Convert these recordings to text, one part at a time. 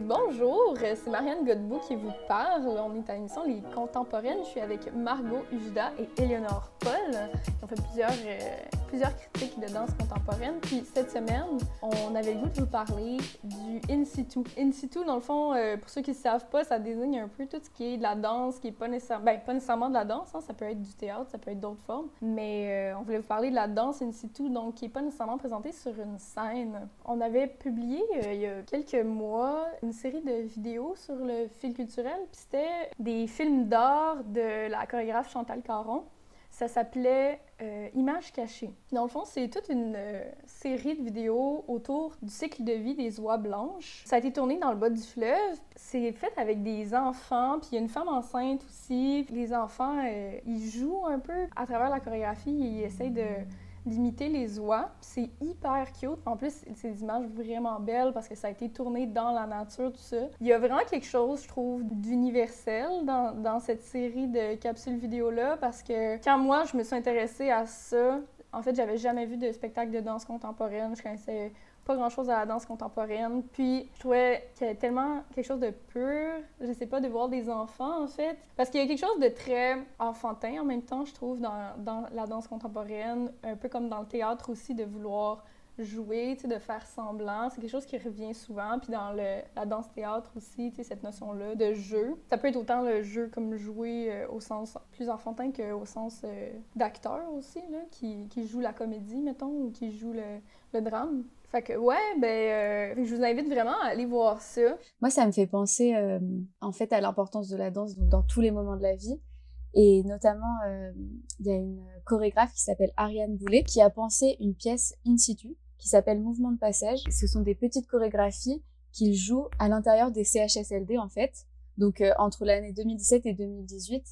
bonjour, c'est Marianne Godbout qui vous parle. On est à l'émission Les Contemporaines. Je suis avec Margot Ujda et Eleonore Paul ont fait plusieurs, euh, plusieurs critiques de danse contemporaine. Puis cette semaine, on avait le goût de vous parler du in situ. In situ, dans le fond, euh, pour ceux qui ne savent pas, ça désigne un peu tout ce qui est de la danse, qui est pas ben, pas nécessairement de la danse, hein. ça peut être du théâtre, ça peut être d'autres formes. Mais euh, on voulait vous parler de la danse in situ, donc qui n'est pas nécessairement présentée sur une scène. On avait publié il y a quelques mois une série de vidéos sur le fil culturel. Puis c'était des films d'art de la chorégraphe Chantal Caron. Ça s'appelait euh, Images cachées. Dans le fond, c'est toute une euh, série de vidéos autour du cycle de vie des oies blanches. Ça a été tourné dans le bas du fleuve. C'est fait avec des enfants, puis il y a une femme enceinte aussi. Les enfants, euh, ils jouent un peu à travers la chorégraphie. Ils essayent de d'imiter les oies. C'est hyper cute. En plus, c'est des images vraiment belles parce que ça a été tourné dans la nature, tout ça. Il y a vraiment quelque chose, je trouve, d'universel dans, dans cette série de capsules vidéo-là parce que quand moi, je me suis intéressée à ça, en fait, j'avais jamais vu de spectacle de danse contemporaine. Je connaissais pas grand-chose à la danse contemporaine. Puis je trouvais qu'il y avait tellement quelque chose de pur, je sais pas, de voir des enfants en fait. Parce qu'il y a quelque chose de très enfantin en même temps, je trouve, dans, dans la danse contemporaine, un peu comme dans le théâtre aussi, de vouloir jouer, de faire semblant. C'est quelque chose qui revient souvent. Puis dans le, la danse-théâtre aussi, cette notion-là de jeu. Ça peut être autant le jeu comme jouer euh, au sens plus enfantin qu'au sens euh, d'acteur aussi, là, qui, qui joue la comédie, mettons, ou qui joue le, le drame. Fait que, ouais, ben, euh, je vous invite vraiment à aller voir ça. Moi, ça me fait penser, euh, en fait, à l'importance de la danse dans tous les moments de la vie. Et notamment, euh, il y a une chorégraphe qui s'appelle Ariane Boulet qui a pensé une pièce in situ qui s'appelle Mouvement de passage. Ce sont des petites chorégraphies qu'il joue à l'intérieur des CHSLD, en fait. Donc, entre l'année 2017 et 2018,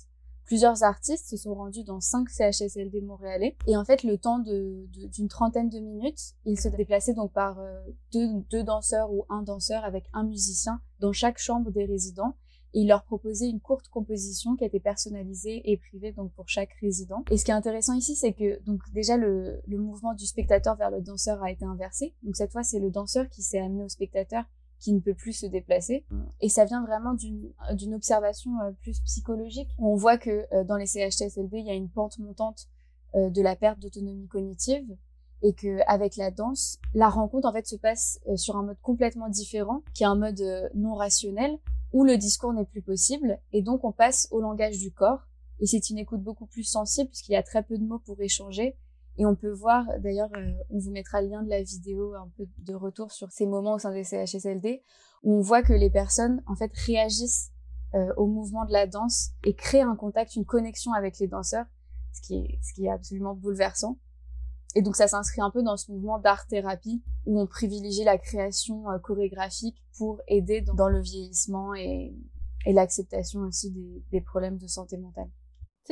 Plusieurs artistes se sont rendus dans cinq CHSLD montréalais. Et en fait, le temps d'une de, trentaine de minutes, ils se déplaçaient donc par euh, deux, deux danseurs ou un danseur avec un musicien dans chaque chambre des résidents et il leur proposait une courte composition qui était personnalisée et privée donc pour chaque résident. Et ce qui est intéressant ici, c'est que donc déjà le, le, mouvement du spectateur vers le danseur a été inversé. Donc cette fois, c'est le danseur qui s'est amené au spectateur qui ne peut plus se déplacer. Et ça vient vraiment d'une observation euh, plus psychologique. On voit que euh, dans les CHSLD, il y a une pente montante euh, de la perte d'autonomie cognitive et que avec la danse, la rencontre en fait se passe sur un mode complètement différent, qui est un mode non rationnel où le discours n'est plus possible et donc on passe au langage du corps et c'est une écoute beaucoup plus sensible puisqu'il y a très peu de mots pour échanger et on peut voir, d'ailleurs, euh, on vous mettra le lien de la vidéo un peu de retour sur ces moments au sein des CHSLD, où on voit que les personnes, en fait, réagissent euh, au mouvement de la danse et créent un contact, une connexion avec les danseurs, ce qui est, ce qui est absolument bouleversant. Et donc ça s'inscrit un peu dans ce mouvement d'art-thérapie où on privilégie la création euh, chorégraphique pour aider dans, le vieillissement et, et l'acceptation aussi des, des problèmes de santé mentale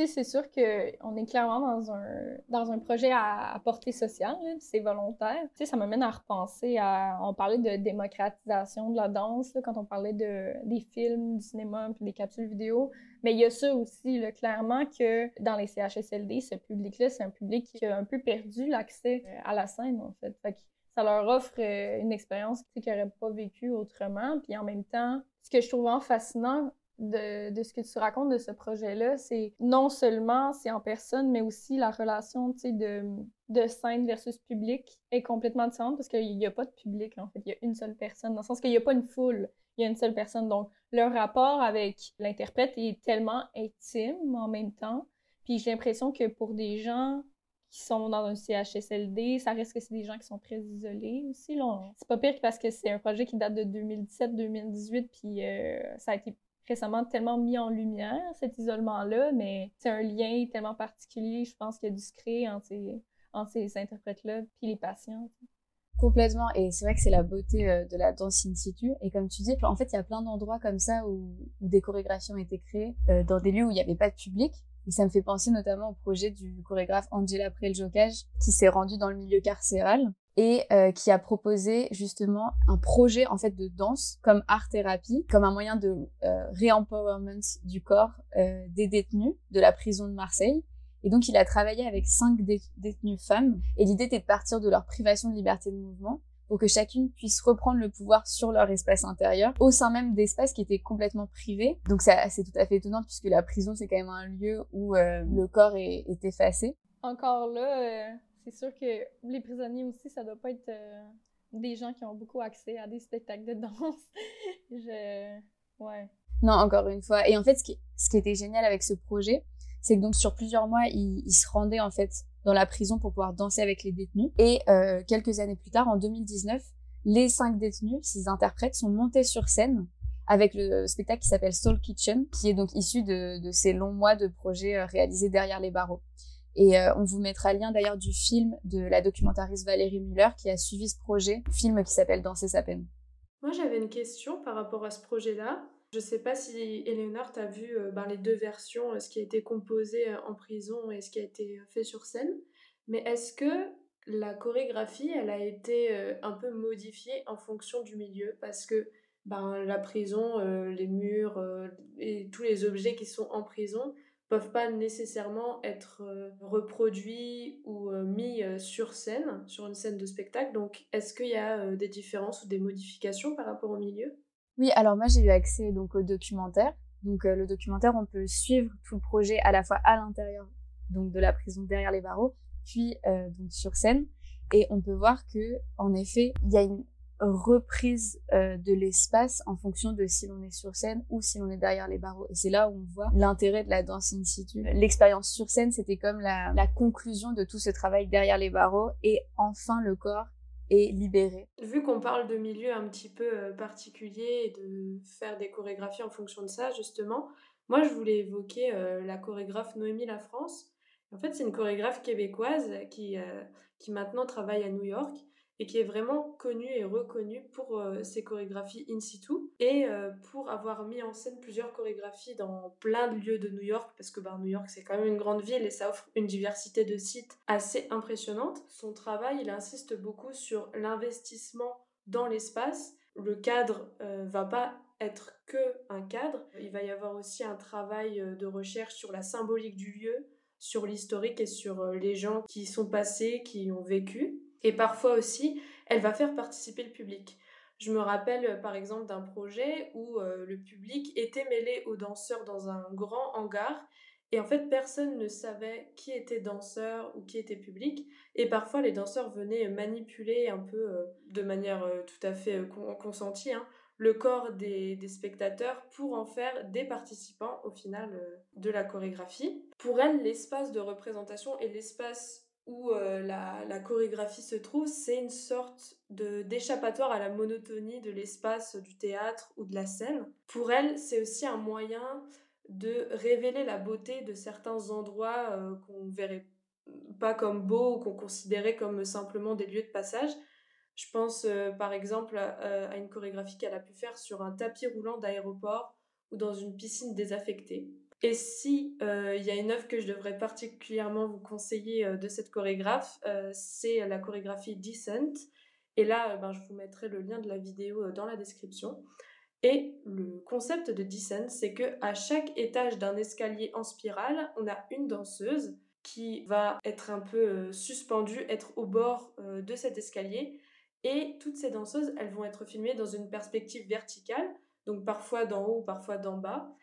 c'est sûr qu'on est clairement dans un, dans un projet à, portée sociale, c'est volontaire. Tu sais, ça m'amène à repenser à. On parlait de démocratisation de la danse quand on parlait de, des films, du cinéma, puis des capsules vidéo. Mais il y a ça aussi, clairement, que dans les CHSLD, ce public-là, c'est un public qui a un peu perdu l'accès euh, à la scène, en fait. ça leur offre euh, une expérience qu'ils n'auraient pas vécue autrement. Puis en même temps, ce que je trouve fascinant de, de, ce que tu racontes de ce projet-là, c'est non seulement c'est en personne, mais aussi la relation de, de scène versus public est complètement différente parce qu'il n'y a pas de public, en fait. Il y a une seule personne, dans le sens qu'il n'y a pas une foule, il y a une seule personne. Donc, le rapport avec l'interprète est tellement intime en même temps. Puis j'ai l'impression que pour des gens qui sont dans un CHSLD, ça reste que c'est des gens qui sont très isolés aussi. C'est pas pire parce que c'est un projet qui date de 2017-2018, puis euh, ça a été récemment tellement mis en lumière, cet isolement-là, mais c'est un lien tellement particulier, je pense, qu'il y a secret entre ces, entre ces interprètes-là puis les patients. Complètement, et c'est vrai que c'est la beauté euh, de la danse in situ. Et comme tu dis, en fait, il y a plein d'endroits comme ça où, des chorégraphies ont été créées euh, dans des lieux où il n'y avait pas de public. Et ça me fait penser notamment au projet du chorégraphe Angela Preljocage qui s'est rendu dans le milieu carcéral et euh, qui a proposé justement un projet en fait de danse comme art thérapie, comme un moyen de euh, re-empowerment du corps euh, des détenus de la prison de Marseille. Et donc il a travaillé avec cinq détenues femmes et l'idée était de partir de leur privation de liberté de mouvement pour que chacune puisse reprendre le pouvoir sur leur espace intérieur, au sein même d'espaces qui étaient complètement privés. Donc c'est tout à fait étonnant puisque la prison c'est quand même un lieu où euh, le corps est, effacé. Encore là, euh, c'est sûr que les prisonniers aussi, ça doit pas être euh, des gens qui ont beaucoup accès à des spectacles de danse. Je... Ouais. Non, encore une fois. Et en fait, ce qui, ce qui était génial avec ce projet, c'est que donc sur plusieurs mois, ils, ils se rendaient en fait dans la prison pour pouvoir danser avec les détenus. Et euh, quelques années plus tard, en 2019, les cinq détenus, ces interprètes, sont montés sur scène avec le spectacle qui s'appelle Soul Kitchen, qui est donc issu de, ces longs mois de projets euh, réalisés derrière les barreaux. Et euh, on vous mettra lien d'ailleurs du film de la documentariste Valérie Muller qui a suivi ce projet, film qui s'appelle Danser sa peine. Moi j'avais une question par rapport à ce projet-là. Je sais pas si Eleonore t'a vu euh, ben, les deux versions, euh, ce qui a été composé euh, en prison et ce qui a été fait sur scène, mais est-ce que la chorégraphie, elle a été un peu modifiée en fonction du milieu? Parce que ben, la prison, les murs et tous les objets qui sont en prison peuvent pas nécessairement être reproduits ou mis sur scène, sur une scène de spectacle. Donc, est-ce qu'il y a des différences ou des modifications par rapport au milieu? Oui, alors moi j'ai eu accès donc au documentaire. Donc euh, le documentaire, on peut suivre tout le projet à la fois à l'intérieur donc de la prison derrière les barreaux, puis euh, donc sur scène, et on peut voir que en effet il y a une reprise euh, de l'espace en fonction de si l'on est sur scène ou si l'on est derrière les barreaux. Et c'est là où on voit l'intérêt de la danse in situ. L'expérience sur scène, c'était comme la, la conclusion de tout ce travail derrière les barreaux et enfin le corps et libéré. Vu qu'on parle de milieux un petit peu euh, particuliers et de faire des chorégraphies en fonction de ça, justement, moi je voulais évoquer euh, la chorégraphe Noémie La France. En fait, c'est une chorégraphe québécoise qui, euh, qui maintenant travaille à New York et qui est vraiment connue et reconnue pour euh, ses chorégraphies in situ et euh, pour avoir mis en scène plusieurs chorégraphies dans plein de lieux de New York parce que bah, New York c'est quand même une grande ville et ça offre une diversité de sites assez impressionnante. Son travail il insiste beaucoup sur l'investissement dans l'espace. Le cadre euh, va pas être que un cadre, il va y avoir aussi un travail de recherche sur la symbolique du lieu, sur l'historique et sur les gens qui sont passés, qui ont vécu. Et parfois aussi, elle va faire participer le public. Je me rappelle euh, par exemple d'un projet où euh, le public était mêlé aux danseurs dans un grand hangar et en fait personne ne savait qui était danseur ou qui était public et parfois les danseurs venaient manipuler un peu euh, de manière tout à fait consentie hein, le corps des, des, spectateurs pour en faire des participants au final de la chorégraphie. Pour elle, l'espace de représentation et l'espace où euh, la, chorégraphie se trouve, c'est une sorte de d'échappatoire à la monotonie de l'espace du théâtre ou de la scène. Pour elle, c'est aussi un moyen de révéler la beauté de certains endroits euh, qu'on verrait pas comme beaux ou qu'on considérait comme simplement des lieux de passage. Je pense euh, par exemple à, une chorégraphie qu'elle a pu faire sur un tapis roulant d'aéroport ou dans une piscine désaffectée. Et si euh, il y a une œuvre que je devrais particulièrement vous conseiller euh, de cette chorégraphe, euh, c'est la chorégraphie Descent. Et là, ben, je vous mettrai le lien de la vidéo dans la description. Et le concept de Descent, c'est que à chaque étage d'un escalier en spirale, on a une danseuse qui va être un peu suspendue, être au bord de cet escalier. Et toutes ces danseuses, elles vont être filmées dans une perspective verticale, donc parfois d'en haut, parfois d'en bas.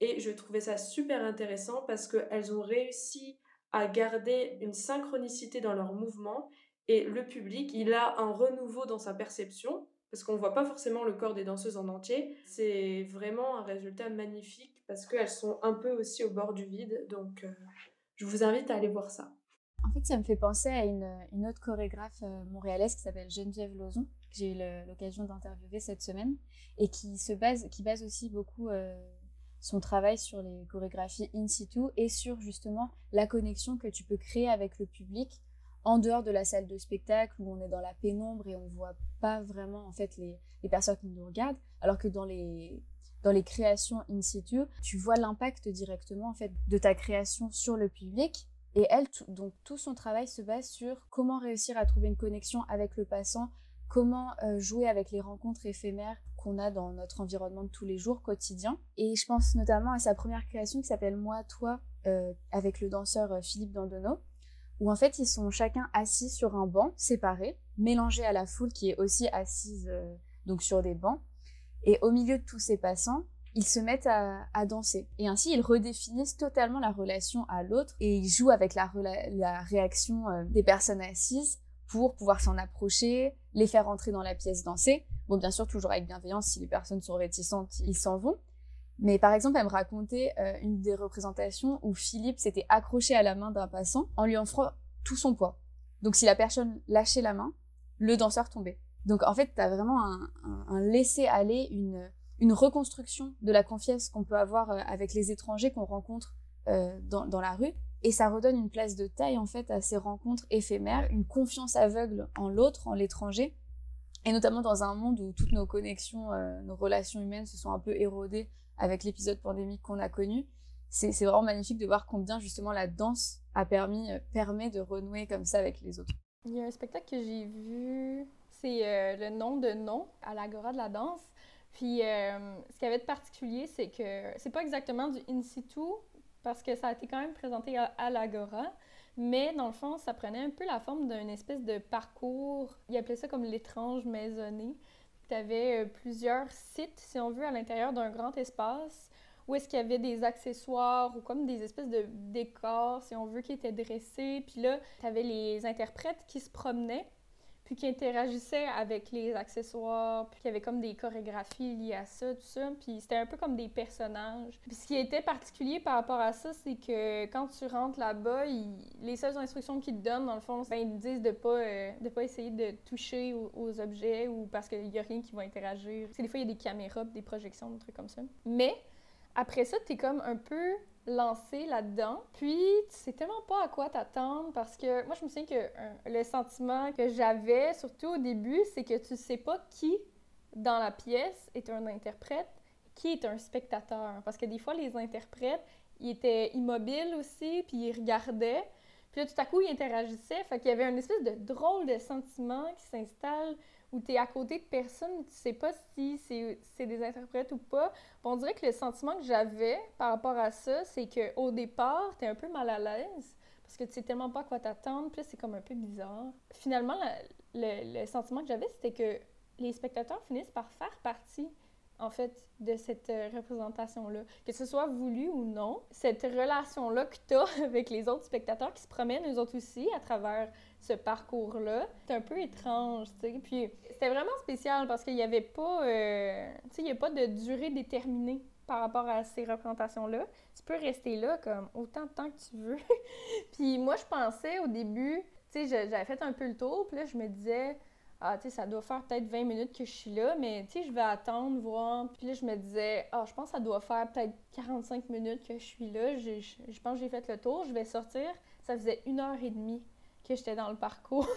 Et je trouvais ça super intéressant parce qu'elles ont réussi à garder une synchronicité dans leurs mouvements et le public, il a un renouveau dans sa perception parce qu'on ne voit pas forcément le corps des danseuses en entier. C'est vraiment un résultat magnifique parce qu'elles sont un peu aussi au bord du vide. Donc, euh, je vous invite à aller voir ça. En fait, ça me fait penser à une, autre chorégraphe euh, montréalaise qui s'appelle Geneviève Lozon, que j'ai eu l'occasion d'interviewer cette semaine, et qui se base, qui base aussi beaucoup euh, son travail sur les chorégraphies in situ et sur justement la connexion que tu peux créer avec le public en dehors de la salle de spectacle où on est dans la pénombre et on voit pas vraiment en fait les, les personnes qui nous regardent alors que dans les dans les créations in situ tu vois l'impact directement en fait de ta création sur le public. Et elle donc tout son travail se base sur comment réussir à trouver une connexion avec le passant comment euh, jouer avec les rencontres éphémères qu'on a dans notre environnement de tous les jours quotidien. Et je pense notamment à sa première création qui s'appelle Moi, toi, euh, avec le danseur euh, Philippe Dandonneau, où en fait ils sont chacun assis sur un banc séparé, mélangé à la foule qui est aussi assise euh, donc sur des bancs. Et au milieu de tous ces passants, ils se mettent à, danser. Et ainsi, ils redéfinissent totalement la relation à l'autre et ils jouent avec la, la réaction des personnes assises pour pouvoir s'en approcher, les faire entrer dans la pièce danser. Bon, bien sûr, toujours avec bienveillance, si les personnes sont réticentes, ils s'en vont. Mais par exemple, elle me racontait euh, une des représentations où Philippe s'était accroché à la main d'un passant en lui offrant tout son poids. Donc si la personne lâchait la main, le danseur tombait. Donc en fait, tu as vraiment un, un, laisser-aller, une, une reconstruction de la confiance qu'on peut avoir euh, avec les étrangers qu'on rencontre euh, dans, dans, la rue. Et ça redonne une place de taille en fait à ces rencontres éphémères, une confiance aveugle en l'autre, en l'étranger. Et notamment dans un monde où toutes nos connexions, nos relations humaines se sont un peu érodées avec l'épisode pandémique qu'on a connu. C'est vraiment magnifique de voir combien justement la danse a permis, euh, permet de renouer comme ça avec les autres. Il y a un spectacle que j'ai vu, c'est euh, le nom de nom à l'Agora de la danse. Puis euh, ce qu'il y avait de particulier, c'est que c'est pas exactement du in situ parce que ça a été quand même présenté à, l'Agora, mais dans le fond, ça prenait un peu la forme d'une espèce de parcours. Ils appelaient ça comme l'étrange maisonnée tu avais euh, plusieurs sites, si on veut, à l'intérieur d'un grand espace où est-ce qu'il y avait des accessoires ou comme des espèces de décors, si on veut, qui étaient dressés. Puis là, tu avais les interprètes qui se promenaient puis qui interagissait avec les accessoires, puis qu'il y avait comme des chorégraphies liées à ça, tout ça. Puis c'était un peu comme des personnages. Puis ce qui était particulier par rapport à ça, c'est que quand tu rentres là-bas, les seules instructions qu'ils te donnent, dans le fond, ben, ils te disent de pas, euh, de pas essayer de toucher aux, objets ou parce qu'il y a rien qui va interagir. des fois, il y a des caméras, des projections, des trucs comme ça. Mais après ça, tu es comme un peu lancé là-dedans. Puis, tu sais tellement pas à quoi t'attendre parce que moi, je me souviens que le sentiment que j'avais, surtout au début, c'est que tu sais pas qui dans la pièce est un interprète, qui est un spectateur. Parce que des fois, les interprètes, ils étaient immobiles aussi, puis ils regardaient. Puis là, tout à coup, ils interagissaient. Fait qu'il y avait une espèce de drôle de sentiment qui s'installe où tu es à côté de personnes, tu sais pas si c'est des interprètes ou pas. on dirait que le sentiment que j'avais par rapport à ça, c'est qu'au départ, tu es un peu mal à l'aise parce que tu sais tellement pas à quoi t'attendre, puis c'est comme un peu bizarre. Finalement, le, le sentiment que j'avais, c'était que les spectateurs finissent par faire partie en fait, de cette euh, représentation-là. Que ce soit voulu ou non, cette relation-là que tu as avec les autres spectateurs qui se promènent, eux autres aussi, à travers ce parcours-là, c'est un peu étrange, tu sais. Puis c'était vraiment spécial parce qu'il n'y avait pas, euh, il n'y a pas de durée déterminée par rapport à ces représentations-là. Tu peux rester là comme autant de temps que tu veux. puis moi, je pensais au début, tu sais, j'avais fait un peu le tour, puis là, je me disais ah, tu sais, ça doit faire peut-être 20 minutes que je suis là, mais tu sais, je vais attendre, voir. Puis là, je me disais, ah, je pense que ça doit faire peut-être 45 minutes que je suis là. Je, je, pense que j'ai fait le tour, je vais sortir. Ça faisait une heure et demie que j'étais dans le parcours.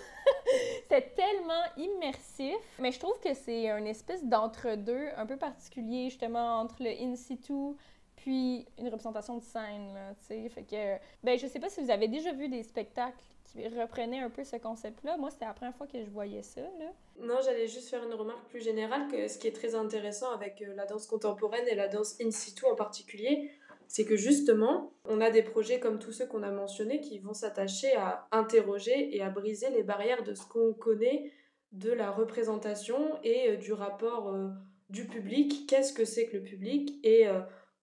C'était tellement immersif. Mais je trouve que c'est un espèce d'entre-deux un peu particulier, justement, entre le in situ puis une représentation de scène, tu sais. Fait que, ben, je sais pas si vous avez déjà vu des spectacles qui reprenaient un peu ce concept-là. Moi, c'était la première fois que je voyais ça, là. Non, j'allais juste faire une remarque plus générale que ce qui est très intéressant avec euh, la danse contemporaine et la danse in situ en particulier, c'est que justement, on a des projets comme tous ceux qu'on a mentionnés qui vont s'attacher à interroger et à briser les barrières de ce qu'on connaît de la représentation et euh, du rapport euh, du public. Qu'est-ce que c'est que le public et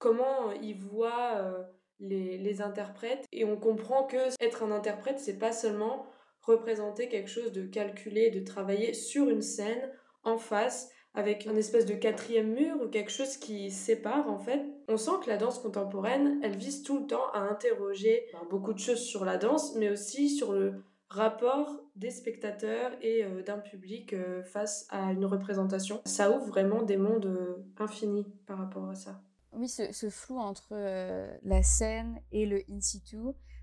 comment ils voient euh, les, les, interprètes. Et on comprend que être un interprète, c'est pas seulement représenter quelque chose de calculé, de travailler sur une scène, en face, avec un espèce de quatrième mur ou quelque chose qui sépare en fait. On sent que la danse contemporaine, elle vise tout le temps à interroger beaucoup de choses sur la danse, mais aussi sur le rapport des spectateurs et euh, d'un public euh, face à une représentation. Ça ouvre vraiment des mondes infinis par rapport à ça. Oui, ce, flou entre euh, la scène et le in situ,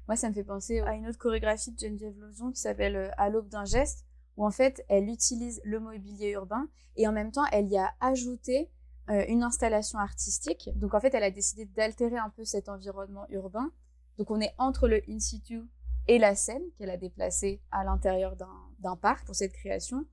moi, ça me fait penser à une autre chorégraphie de Geneviève Lozon qui s'appelle euh, À l'aube d'un geste, où en fait, elle utilise le mobilier urbain et en même temps, elle y a ajouté euh, une installation artistique. Donc, en fait, elle a décidé d'altérer un peu cet environnement urbain. Donc, on est entre le in situ et la scène qu'elle a déplacée à l'intérieur d'un parc pour cette création.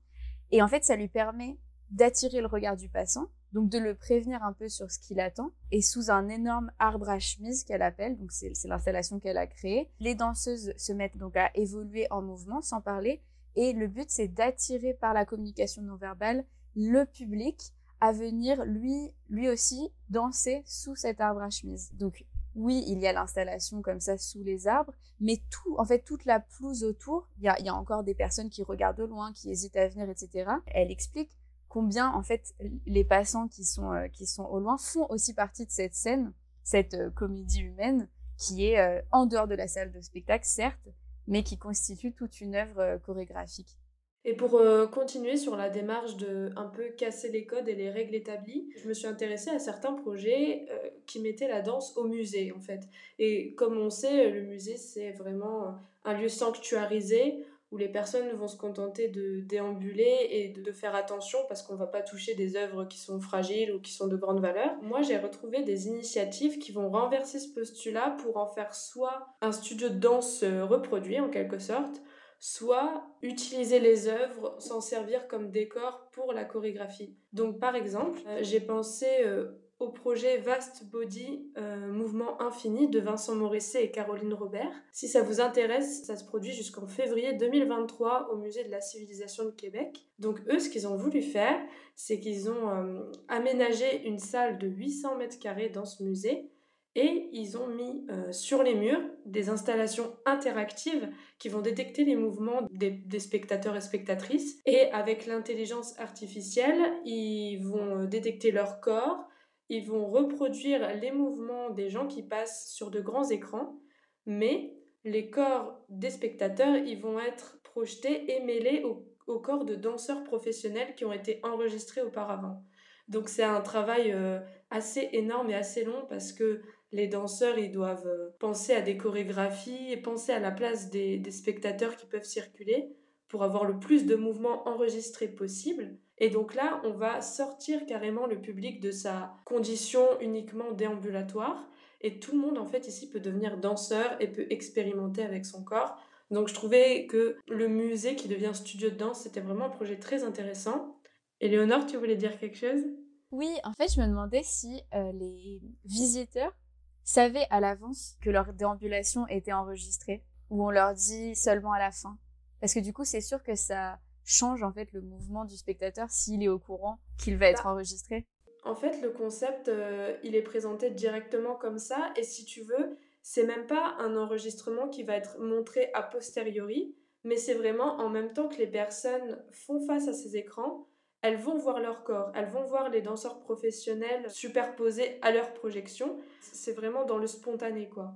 Et en fait, ça lui permet d'attirer le regard du passant donc de le prévenir un peu sur ce qu'il attend. Et sous un énorme arbre à chemise qu'elle appelle, donc c'est l'installation qu'elle a créée, les danseuses se mettent donc à évoluer en mouvement sans parler. Et le but, c'est d'attirer par la communication non verbale le public à venir lui, lui aussi danser sous cet arbre à chemise. Donc oui, il y a l'installation comme ça sous les arbres, mais tout, en fait, toute la pelouse autour, il y a, y a, encore des personnes qui regardent de loin, qui hésitent à venir, etc. Elle explique combien, en fait, les passants qui sont, euh, qui sont au loin font aussi partie de cette scène, cette euh, comédie humaine, qui est euh, en dehors de la salle de spectacle, certes, mais qui constitue toute une œuvre chorégraphique. Et pour continuer sur la démarche de un peu casser les codes et les règles établies, je me suis intéressée à certains projets qui mettaient la danse au musée en fait. Et comme on sait, le musée c'est vraiment un lieu sanctuarisé où les personnes vont se contenter de déambuler et de faire attention parce qu'on ne va pas toucher des œuvres qui sont fragiles ou qui sont de grande valeur. Moi, j'ai retrouvé des initiatives qui vont renverser ce postulat pour en faire soit un studio de danse euh, reproduit en quelque sorte, soit utiliser les œuvres, s'en servir comme décor pour la chorégraphie. Donc par exemple, euh, j'ai pensé euh, au projet Vast Body euh, Mouvement Infini de Vincent Morisset et Caroline Robert. Si ça vous intéresse, ça se produit jusqu'en février 2023 au Musée de la Civilisation de Québec. Donc eux, ce qu'ils ont voulu faire, c'est qu'ils ont aménagé une salle de 800 mètres carrés dans ce musée et ils ont mis euh, sur les murs des installations interactives qui vont détecter les mouvements des, spectateurs et spectatrices. Et avec l'intelligence artificielle, ils vont euh, détecter leur corps, ils vont reproduire les mouvements des gens qui passent sur de grands écrans, mais les corps des spectateurs, ils vont être projetés et mêlés au, corps de danseurs professionnels qui ont été enregistrés auparavant. Donc c'est un travail euh, assez énorme et assez long parce que les danseurs, ils doivent euh, penser à des chorégraphies et penser à la place des, spectateurs qui peuvent circuler pour avoir le plus de mouvements enregistrés possible. Et donc là, on va sortir carrément le public de sa condition uniquement déambulatoire. Et tout le monde, en fait, ici peut devenir danseur et peut expérimenter avec son corps. Donc je trouvais que le musée qui devient studio de danse, c'était vraiment un projet très intéressant. Éléonore, tu voulais dire quelque chose? Oui, en fait, je me demandais si euh, les visiteurs savaient à l'avance que leur déambulation était enregistrée ou on leur dit seulement à la fin Parce que du coup, c'est sûr que ça change en fait le mouvement du spectateur s'il est au courant qu'il va être bah, enregistré. En fait, le concept, euh, il est présenté directement comme ça et si tu veux, c'est même pas un enregistrement qui va être montré a posteriori, mais c'est vraiment en même temps que les personnes font face à ces écrans, elles vont voir leur corps, elles vont voir les danseurs professionnels superposés à leur projection. C'est vraiment dans le spontané, quoi.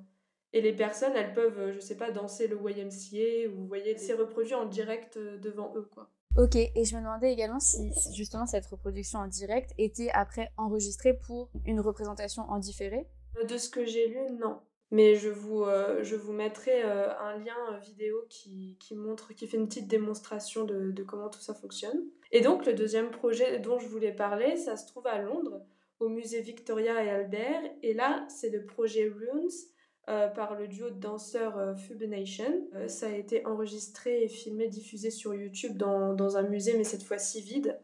Et les personnes, elles peuvent, euh, je sais pas, danser le YMCA ou vous voyez, c'est reproduit en direct euh, devant eux, quoi. Ok, et je me demandais également si justement cette reproduction en direct était après enregistrée pour une représentation en différé? De ce que j'ai lu, non. Mais je vous, euh, je vous mettrai un lien vidéo qui, qui, montre, qui fait une petite démonstration de, de comment tout ça fonctionne. Et donc le deuxième projet dont je voulais parler, ça se trouve à Londres, au musée Victoria et Albert. Et là, c'est le projet Runes euh, par le duo de danseurs euh. Euh, ça a été enregistré et filmé, diffusé sur YouTube dans, dans un musée, mais cette fois-ci vide.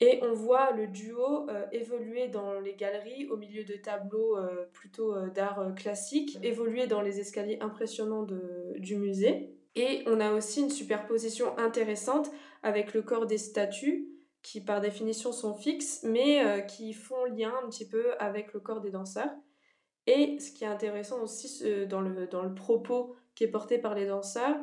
Et on voit le duo évoluer dans les galeries au milieu de tableaux plutôt d'art classique, évoluer dans les escaliers impressionnants de, du musée. Et on a aussi une superposition intéressante avec le corps des statues qui par définition sont fixes mais euh, qui font lien un petit peu avec le corps des danseurs. Et ce qui est intéressant aussi dans le, propos qui est porté par les danseurs,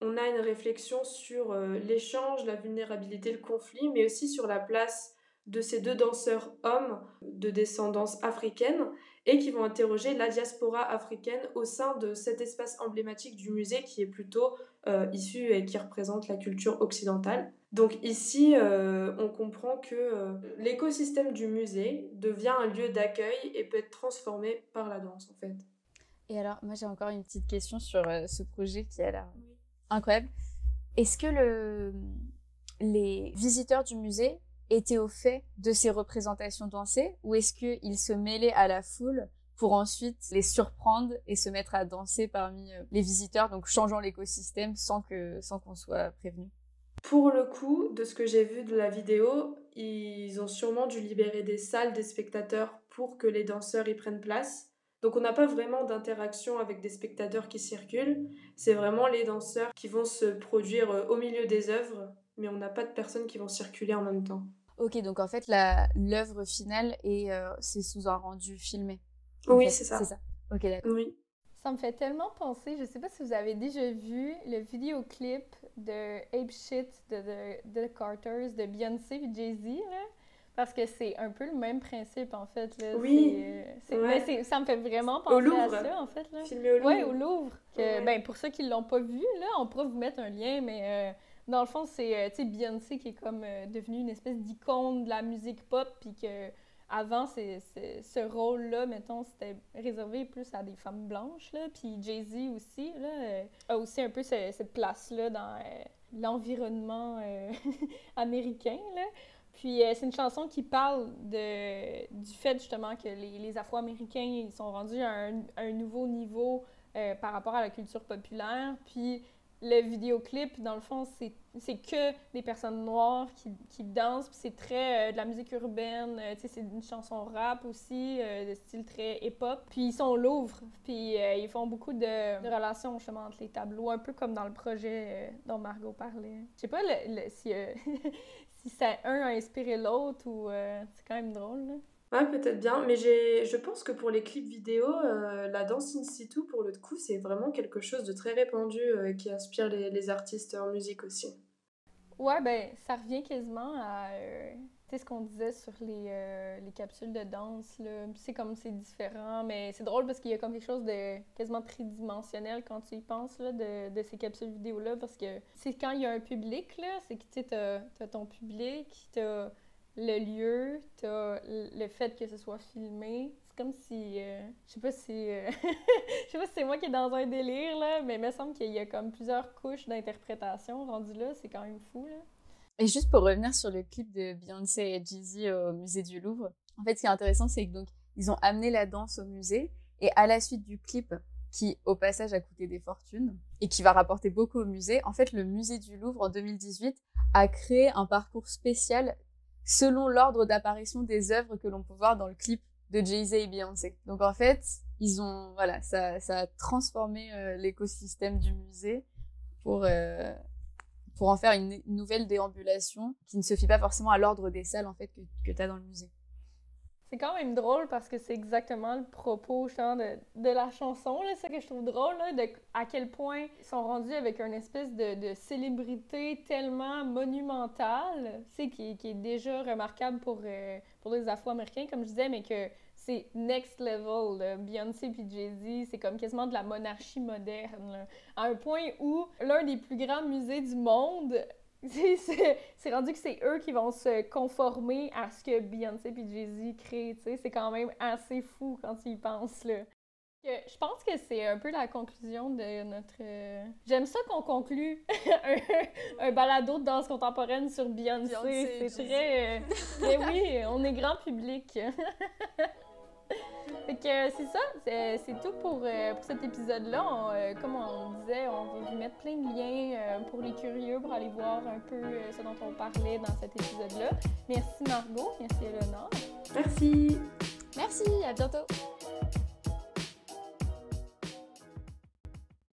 on a une réflexion sur euh, l'échange, la vulnérabilité, le conflit, mais aussi sur la place de ces deux danseurs hommes de descendance africaine et qui vont interroger la diaspora africaine au sein de cet espace emblématique du musée qui est plutôt euh, issu et qui représente la culture occidentale. Donc ici, euh, on comprend que euh, l'écosystème du musée devient un lieu d'accueil et peut être transformé par la danse en fait. Et alors, moi j'ai encore une petite question sur ce projet qui a l'air incroyable. Est-ce que le... les visiteurs du musée étaient au fait de ces représentations dansées ou est-ce qu'ils se mêlaient à la foule pour ensuite les surprendre et se mettre à danser parmi euh, les visiteurs, donc changeant l'écosystème sans que sans qu'on soit prévenu Pour le coup, de ce que j'ai vu de la vidéo, ils ont sûrement dû libérer des salles des spectateurs pour que les danseurs y prennent place. Donc on n'a pas vraiment d'interaction avec des spectateurs qui circulent. C'est vraiment les danseurs qui vont se produire euh, au milieu des œuvres, mais on n'a pas de personnes qui vont circuler en même temps. Ok, donc en fait, l'œuvre finale, est euh, c'est sous un rendu filmé. Oui, c'est ça. C'est ça. Ok, d'accord. Oui. Ça me fait tellement penser, je sais pas si vous avez déjà vu le vidéoclip de Ape Shit de The, Carters de Beyoncé et Jay-Z, là. Parce que c'est un peu le même principe, en fait. Là. Oui. C'est, ça me fait vraiment penser à ça, en fait. Là. Filmé au Louvre. Oui, au Louvre. Que, ben, pour ceux qui ne l'ont pas vu, là, on pourra vous mettre un lien, mais euh, dans le fond, c'est euh, Beyoncé qui est comme euh, devenue une espèce d'icône de la musique pop, puis que avant, c'est, ce rôle-là, mettons, c'était réservé plus à des femmes blanches, là. Puis Jay-Z aussi, là, euh, a aussi un peu cette place-là dans euh, l'environnement euh, américain, là. Puis c'est une chanson qui parle de, du fait, justement, que les, les Afro-Américains, ils sont rendus à un, un nouveau niveau par rapport à la culture populaire. Puis le vidéoclip, dans le fond, c'est que des personnes noires qui, qui dansent, puis c'est très euh, de la musique urbaine, euh, c'est une chanson rap aussi, euh, de style très hip-hop. Puis ils sont au Louvre, puis ils font beaucoup de, relations justement entre les tableaux, un peu comme dans le projet dont Margot parlait. Je sais pas le, si, si ça, un a inspiré l'autre ou c'est quand même drôle, là. Ouais, peut-être bien, mais je pense que pour les clips vidéo, euh, la danse in situ, pour le coup, c'est vraiment quelque chose de très répandu euh, qui inspire les, les, artistes en musique aussi. Ouais, ben, ça revient quasiment à euh, ce qu'on disait sur les, les capsules de danse. C'est comme c'est différent, mais c'est drôle parce qu'il y a comme quelque chose de quasiment tridimensionnel quand tu y penses là, de, de ces capsules vidéo-là, parce que c'est quand il y a un public, c'est que tu as, as ton public, tu as le lieu, t'as le fait que ce soit filmé. C'est comme si. Euh, je sais pas si. Euh, je sais pas si c'est moi qui est dans un délire, là, mais il me semble qu'il y a comme plusieurs couches d'interprétation rendu là. C'est quand même fou, là. Et juste pour revenir sur le clip de Beyoncé et Jeezy au musée du Louvre, en fait, ce qui est intéressant, c'est que donc ils ont amené la danse au musée et à la suite du clip, qui au passage a coûté des fortunes et qui va rapporter beaucoup au musée, en fait, le musée du Louvre en 2018 a créé un parcours spécial selon l'ordre d'apparition des œuvres que l'on peut voir dans le clip de Jay-Z et Beyoncé. Donc en fait, ils ont voilà, ça, ça a transformé euh, l'écosystème du musée pour euh, pour en faire une, nouvelle déambulation qui ne se fie pas forcément à l'ordre des salles en fait que, que tu as dans le musée. C'est quand même drôle parce que c'est exactement le propos de, de la chanson. C'est ce que je trouve drôle, là, à quel point ils sont rendus avec une espèce de, de célébrité tellement monumentale, qui, qui est déjà remarquable pour, euh, pour les Afro-Américains, comme je disais, mais que c'est next level. Beyoncé puis Jay-Z, c'est comme quasiment de la monarchie moderne. À un point où l'un des plus grands musées du monde c'est rendu que c'est eux qui vont se conformer à ce que Beyoncé et Jay-Z créent, C'est quand même assez fou quand tu y penses, là. Je pense que c'est un peu la conclusion de notre... Euh, j'aime ça qu'on conclut un, balado de danse contemporaine sur Beyoncé. c'est très... Euh, mais oui, on est grand public. Fait que euh, c'est ça, c'est tout pour, euh, pour cet épisode-là. Euh, comme on disait, on va vous mettre plein de liens pour les curieux pour aller voir un peu ce dont on parlait dans cet épisode-là. Merci Margot, merci Eleonore. Merci. Merci, à bientôt.